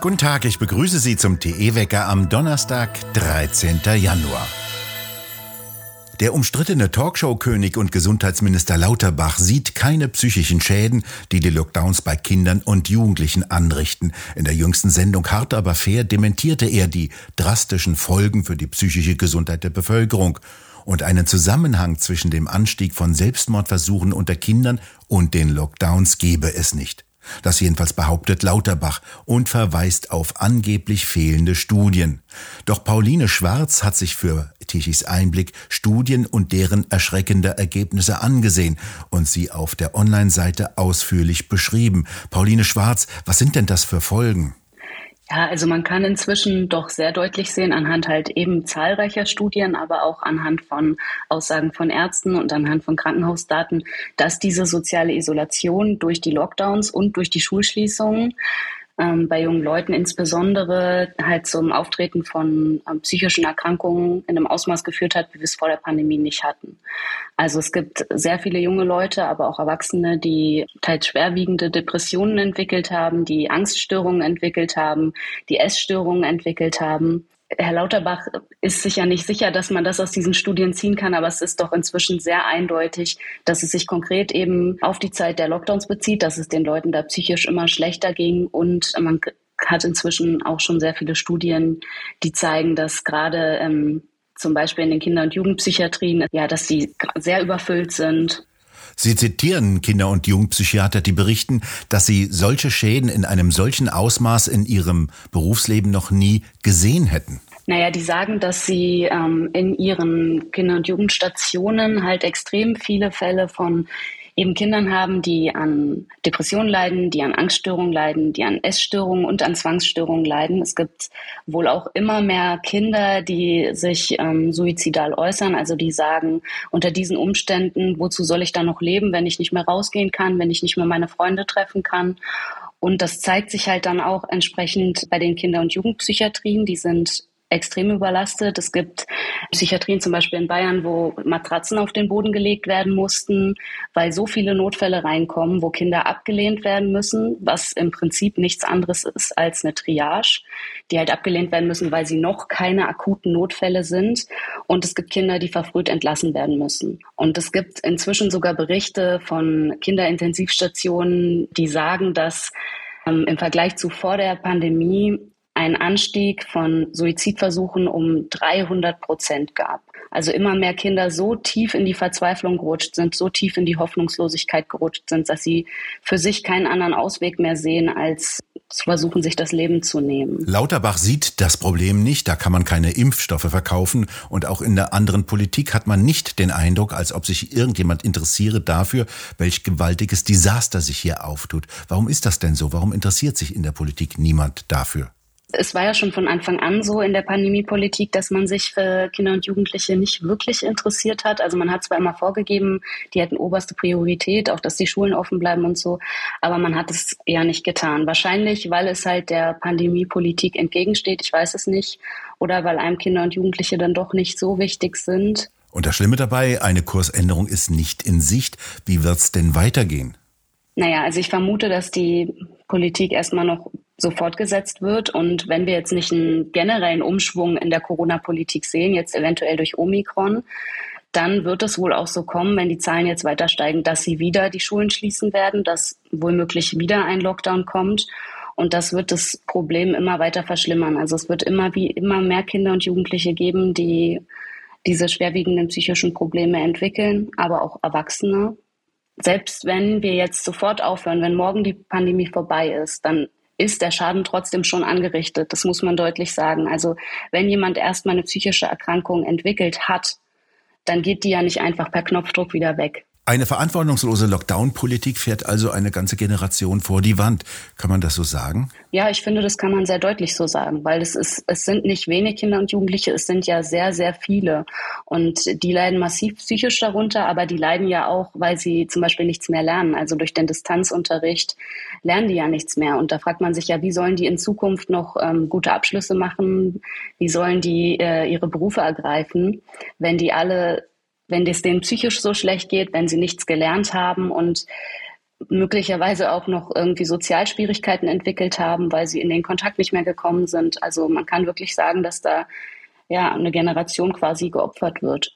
Guten Tag, ich begrüße Sie zum TE-Wecker am Donnerstag, 13. Januar. Der umstrittene Talkshow-König und Gesundheitsminister Lauterbach sieht keine psychischen Schäden, die die Lockdowns bei Kindern und Jugendlichen anrichten. In der jüngsten Sendung Hart aber fair dementierte er die drastischen Folgen für die psychische Gesundheit der Bevölkerung. Und einen Zusammenhang zwischen dem Anstieg von Selbstmordversuchen unter Kindern und den Lockdowns gebe es nicht. Das jedenfalls behauptet Lauterbach und verweist auf angeblich fehlende Studien. Doch Pauline Schwarz hat sich für Tichys Einblick Studien und deren erschreckende Ergebnisse angesehen und sie auf der Online-Seite ausführlich beschrieben. Pauline Schwarz, was sind denn das für Folgen? Ja, also man kann inzwischen doch sehr deutlich sehen anhand halt eben zahlreicher Studien, aber auch anhand von Aussagen von Ärzten und anhand von Krankenhausdaten, dass diese soziale Isolation durch die Lockdowns und durch die Schulschließungen ähm, bei jungen Leuten insbesondere halt zum Auftreten von ähm, psychischen Erkrankungen in einem Ausmaß geführt hat, wie wir es vor der Pandemie nicht hatten. Also es gibt sehr viele junge Leute, aber auch Erwachsene, die teils schwerwiegende Depressionen entwickelt haben, die Angststörungen entwickelt haben, die Essstörungen entwickelt haben. Herr Lauterbach ist sich ja nicht sicher, dass man das aus diesen Studien ziehen kann, aber es ist doch inzwischen sehr eindeutig, dass es sich konkret eben auf die Zeit der Lockdowns bezieht, dass es den Leuten da psychisch immer schlechter ging. Und man hat inzwischen auch schon sehr viele Studien, die zeigen, dass gerade ähm, zum Beispiel in den Kinder- und Jugendpsychiatrien, ja, dass sie sehr überfüllt sind Sie zitieren Kinder- und Jugendpsychiater, die berichten, dass sie solche Schäden in einem solchen Ausmaß in ihrem Berufsleben noch nie gesehen hätten. Naja, die sagen, dass sie ähm, in ihren Kinder- und Jugendstationen halt extrem viele Fälle von eben Kindern haben, die an Depressionen leiden, die an Angststörungen leiden, die an Essstörungen und an Zwangsstörungen leiden. Es gibt wohl auch immer mehr Kinder, die sich ähm, suizidal äußern, also die sagen, unter diesen Umständen, wozu soll ich da noch leben, wenn ich nicht mehr rausgehen kann, wenn ich nicht mehr meine Freunde treffen kann. Und das zeigt sich halt dann auch entsprechend bei den Kinder- und Jugendpsychiatrien. Die sind extrem überlastet. Es gibt Psychiatrien zum Beispiel in Bayern, wo Matratzen auf den Boden gelegt werden mussten, weil so viele Notfälle reinkommen, wo Kinder abgelehnt werden müssen, was im Prinzip nichts anderes ist als eine Triage, die halt abgelehnt werden müssen, weil sie noch keine akuten Notfälle sind. Und es gibt Kinder, die verfrüht entlassen werden müssen. Und es gibt inzwischen sogar Berichte von Kinderintensivstationen, die sagen, dass ähm, im Vergleich zu vor der Pandemie einen Anstieg von Suizidversuchen um 300 Prozent gab. Also immer mehr Kinder so tief in die Verzweiflung gerutscht sind, so tief in die Hoffnungslosigkeit gerutscht sind, dass sie für sich keinen anderen Ausweg mehr sehen, als zu versuchen, sich das Leben zu nehmen. Lauterbach sieht das Problem nicht, da kann man keine Impfstoffe verkaufen und auch in der anderen Politik hat man nicht den Eindruck, als ob sich irgendjemand interessiere dafür, welch gewaltiges Desaster sich hier auftut. Warum ist das denn so? Warum interessiert sich in der Politik niemand dafür? Es war ja schon von Anfang an so in der Pandemiepolitik, dass man sich für Kinder und Jugendliche nicht wirklich interessiert hat. Also man hat zwar immer vorgegeben, die hätten oberste Priorität, auch dass die Schulen offen bleiben und so, aber man hat es eher nicht getan. Wahrscheinlich, weil es halt der Pandemiepolitik entgegensteht, ich weiß es nicht, oder weil einem Kinder und Jugendliche dann doch nicht so wichtig sind. Und das Schlimme dabei, eine Kursänderung ist nicht in Sicht. Wie wird's denn weitergehen? Naja, also ich vermute, dass die Politik erstmal noch so fortgesetzt wird. Und wenn wir jetzt nicht einen generellen Umschwung in der Corona-Politik sehen, jetzt eventuell durch Omikron, dann wird es wohl auch so kommen, wenn die Zahlen jetzt weiter steigen, dass sie wieder die Schulen schließen werden, dass womöglich wieder ein Lockdown kommt. Und das wird das Problem immer weiter verschlimmern. Also es wird immer wie immer mehr Kinder und Jugendliche geben, die diese schwerwiegenden psychischen Probleme entwickeln, aber auch Erwachsene. Selbst wenn wir jetzt sofort aufhören, wenn morgen die Pandemie vorbei ist, dann ist der Schaden trotzdem schon angerichtet. Das muss man deutlich sagen. Also wenn jemand erstmal eine psychische Erkrankung entwickelt hat, dann geht die ja nicht einfach per Knopfdruck wieder weg. Eine verantwortungslose Lockdown-Politik fährt also eine ganze Generation vor die Wand. Kann man das so sagen? Ja, ich finde, das kann man sehr deutlich so sagen, weil es ist, es sind nicht wenige Kinder und Jugendliche, es sind ja sehr, sehr viele. Und die leiden massiv psychisch darunter, aber die leiden ja auch, weil sie zum Beispiel nichts mehr lernen. Also durch den Distanzunterricht lernen die ja nichts mehr. Und da fragt man sich ja, wie sollen die in Zukunft noch ähm, gute Abschlüsse machen? Wie sollen die äh, ihre Berufe ergreifen, wenn die alle wenn es denen psychisch so schlecht geht, wenn sie nichts gelernt haben und möglicherweise auch noch irgendwie Sozialschwierigkeiten entwickelt haben, weil sie in den Kontakt nicht mehr gekommen sind. Also man kann wirklich sagen, dass da ja eine Generation quasi geopfert wird.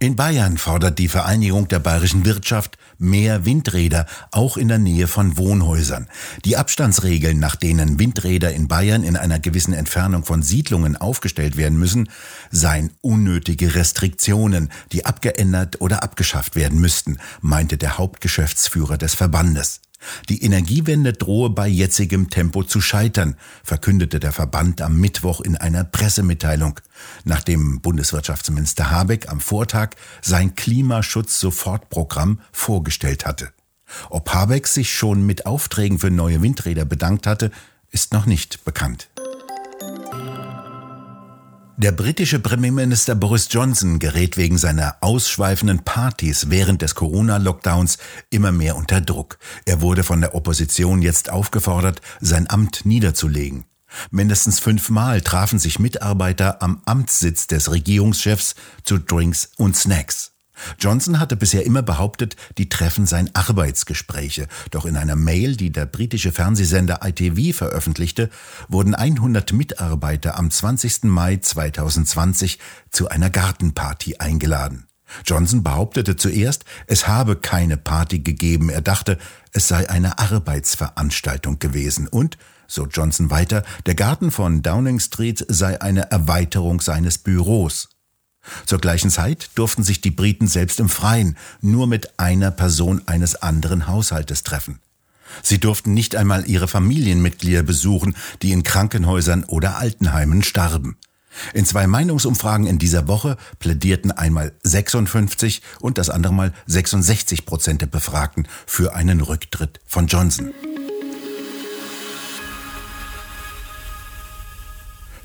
In Bayern fordert die Vereinigung der bayerischen Wirtschaft mehr Windräder, auch in der Nähe von Wohnhäusern. Die Abstandsregeln, nach denen Windräder in Bayern in einer gewissen Entfernung von Siedlungen aufgestellt werden müssen, seien unnötige Restriktionen, die abgeändert oder abgeschafft werden müssten, meinte der Hauptgeschäftsführer des Verbandes. Die Energiewende drohe bei jetzigem Tempo zu scheitern, verkündete der Verband am Mittwoch in einer Pressemitteilung, nachdem Bundeswirtschaftsminister Habeck am Vortag sein Klimaschutz-Sofortprogramm vorgestellt hatte. Ob Habeck sich schon mit Aufträgen für neue Windräder bedankt hatte, ist noch nicht bekannt. Der britische Premierminister Boris Johnson gerät wegen seiner ausschweifenden Partys während des Corona-Lockdowns immer mehr unter Druck. Er wurde von der Opposition jetzt aufgefordert, sein Amt niederzulegen. Mindestens fünfmal trafen sich Mitarbeiter am Amtssitz des Regierungschefs zu Drinks und Snacks. Johnson hatte bisher immer behauptet, die Treffen seien Arbeitsgespräche. Doch in einer Mail, die der britische Fernsehsender ITV veröffentlichte, wurden 100 Mitarbeiter am 20. Mai 2020 zu einer Gartenparty eingeladen. Johnson behauptete zuerst, es habe keine Party gegeben. Er dachte, es sei eine Arbeitsveranstaltung gewesen. Und, so Johnson weiter, der Garten von Downing Street sei eine Erweiterung seines Büros. Zur gleichen Zeit durften sich die Briten selbst im Freien nur mit einer Person eines anderen Haushaltes treffen. Sie durften nicht einmal ihre Familienmitglieder besuchen, die in Krankenhäusern oder Altenheimen starben. In zwei Meinungsumfragen in dieser Woche plädierten einmal 56 und das andere Mal 66 Prozent der Befragten für einen Rücktritt von Johnson.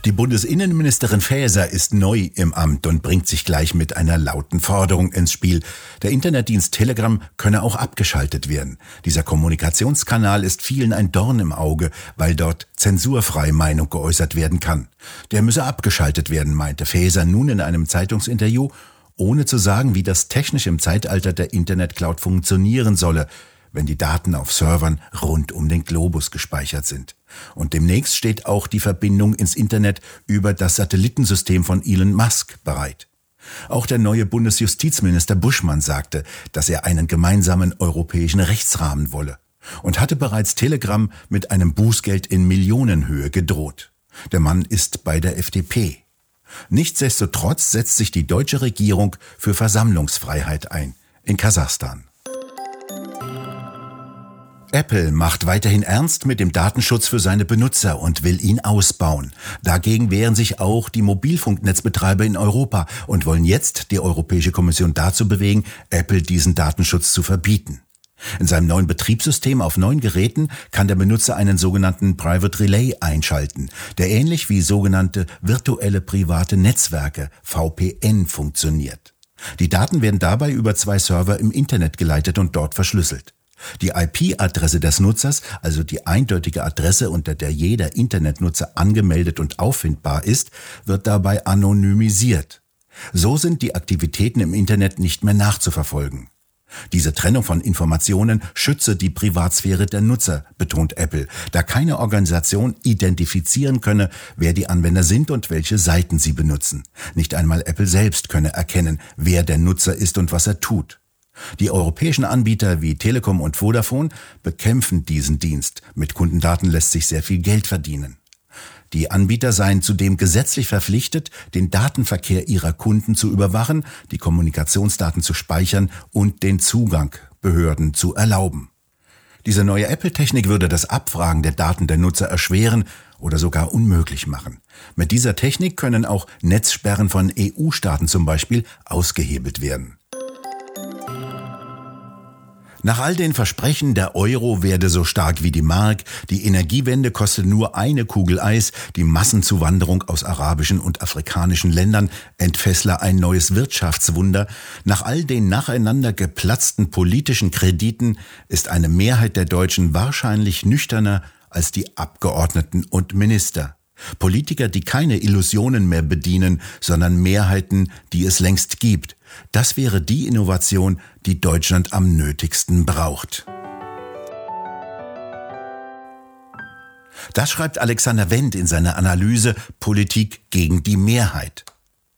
Die Bundesinnenministerin Faeser ist neu im Amt und bringt sich gleich mit einer lauten Forderung ins Spiel. Der Internetdienst Telegram könne auch abgeschaltet werden. Dieser Kommunikationskanal ist vielen ein Dorn im Auge, weil dort zensurfrei Meinung geäußert werden kann. Der müsse abgeschaltet werden, meinte Faeser nun in einem Zeitungsinterview, ohne zu sagen, wie das technisch im Zeitalter der Internetcloud funktionieren solle wenn die Daten auf Servern rund um den Globus gespeichert sind. Und demnächst steht auch die Verbindung ins Internet über das Satellitensystem von Elon Musk bereit. Auch der neue Bundesjustizminister Buschmann sagte, dass er einen gemeinsamen europäischen Rechtsrahmen wolle und hatte bereits Telegram mit einem Bußgeld in Millionenhöhe gedroht. Der Mann ist bei der FDP. Nichtsdestotrotz setzt sich die deutsche Regierung für Versammlungsfreiheit ein in Kasachstan. Apple macht weiterhin ernst mit dem Datenschutz für seine Benutzer und will ihn ausbauen. Dagegen wehren sich auch die Mobilfunknetzbetreiber in Europa und wollen jetzt die Europäische Kommission dazu bewegen, Apple diesen Datenschutz zu verbieten. In seinem neuen Betriebssystem auf neuen Geräten kann der Benutzer einen sogenannten Private Relay einschalten, der ähnlich wie sogenannte virtuelle private Netzwerke VPN funktioniert. Die Daten werden dabei über zwei Server im Internet geleitet und dort verschlüsselt. Die IP-Adresse des Nutzers, also die eindeutige Adresse, unter der jeder Internetnutzer angemeldet und auffindbar ist, wird dabei anonymisiert. So sind die Aktivitäten im Internet nicht mehr nachzuverfolgen. Diese Trennung von Informationen schütze die Privatsphäre der Nutzer, betont Apple, da keine Organisation identifizieren könne, wer die Anwender sind und welche Seiten sie benutzen. Nicht einmal Apple selbst könne erkennen, wer der Nutzer ist und was er tut. Die europäischen Anbieter wie Telekom und Vodafone bekämpfen diesen Dienst. Mit Kundendaten lässt sich sehr viel Geld verdienen. Die Anbieter seien zudem gesetzlich verpflichtet, den Datenverkehr ihrer Kunden zu überwachen, die Kommunikationsdaten zu speichern und den Zugang Behörden zu erlauben. Diese neue Apple-Technik würde das Abfragen der Daten der Nutzer erschweren oder sogar unmöglich machen. Mit dieser Technik können auch Netzsperren von EU-Staaten zum Beispiel ausgehebelt werden. Nach all den Versprechen, der Euro werde so stark wie die Mark, die Energiewende koste nur eine Kugel Eis, die Massenzuwanderung aus arabischen und afrikanischen Ländern entfessle ein neues Wirtschaftswunder, nach all den nacheinander geplatzten politischen Krediten ist eine Mehrheit der Deutschen wahrscheinlich nüchterner als die Abgeordneten und Minister. Politiker, die keine Illusionen mehr bedienen, sondern Mehrheiten, die es längst gibt. Das wäre die Innovation, die Deutschland am nötigsten braucht. Das schreibt Alexander Wendt in seiner Analyse Politik gegen die Mehrheit.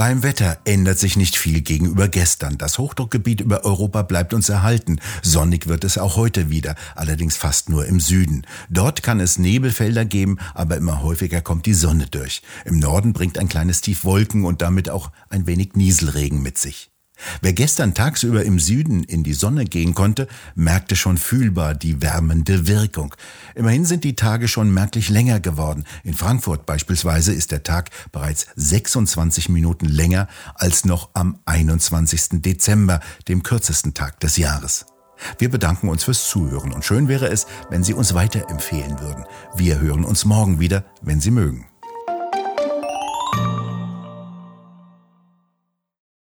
Beim Wetter ändert sich nicht viel gegenüber gestern. Das Hochdruckgebiet über Europa bleibt uns erhalten. Sonnig wird es auch heute wieder, allerdings fast nur im Süden. Dort kann es Nebelfelder geben, aber immer häufiger kommt die Sonne durch. Im Norden bringt ein kleines Tief Wolken und damit auch ein wenig Nieselregen mit sich. Wer gestern tagsüber im Süden in die Sonne gehen konnte, merkte schon fühlbar die wärmende Wirkung. Immerhin sind die Tage schon merklich länger geworden. In Frankfurt beispielsweise ist der Tag bereits 26 Minuten länger als noch am 21. Dezember, dem kürzesten Tag des Jahres. Wir bedanken uns fürs Zuhören und schön wäre es, wenn Sie uns weiterempfehlen würden. Wir hören uns morgen wieder, wenn Sie mögen.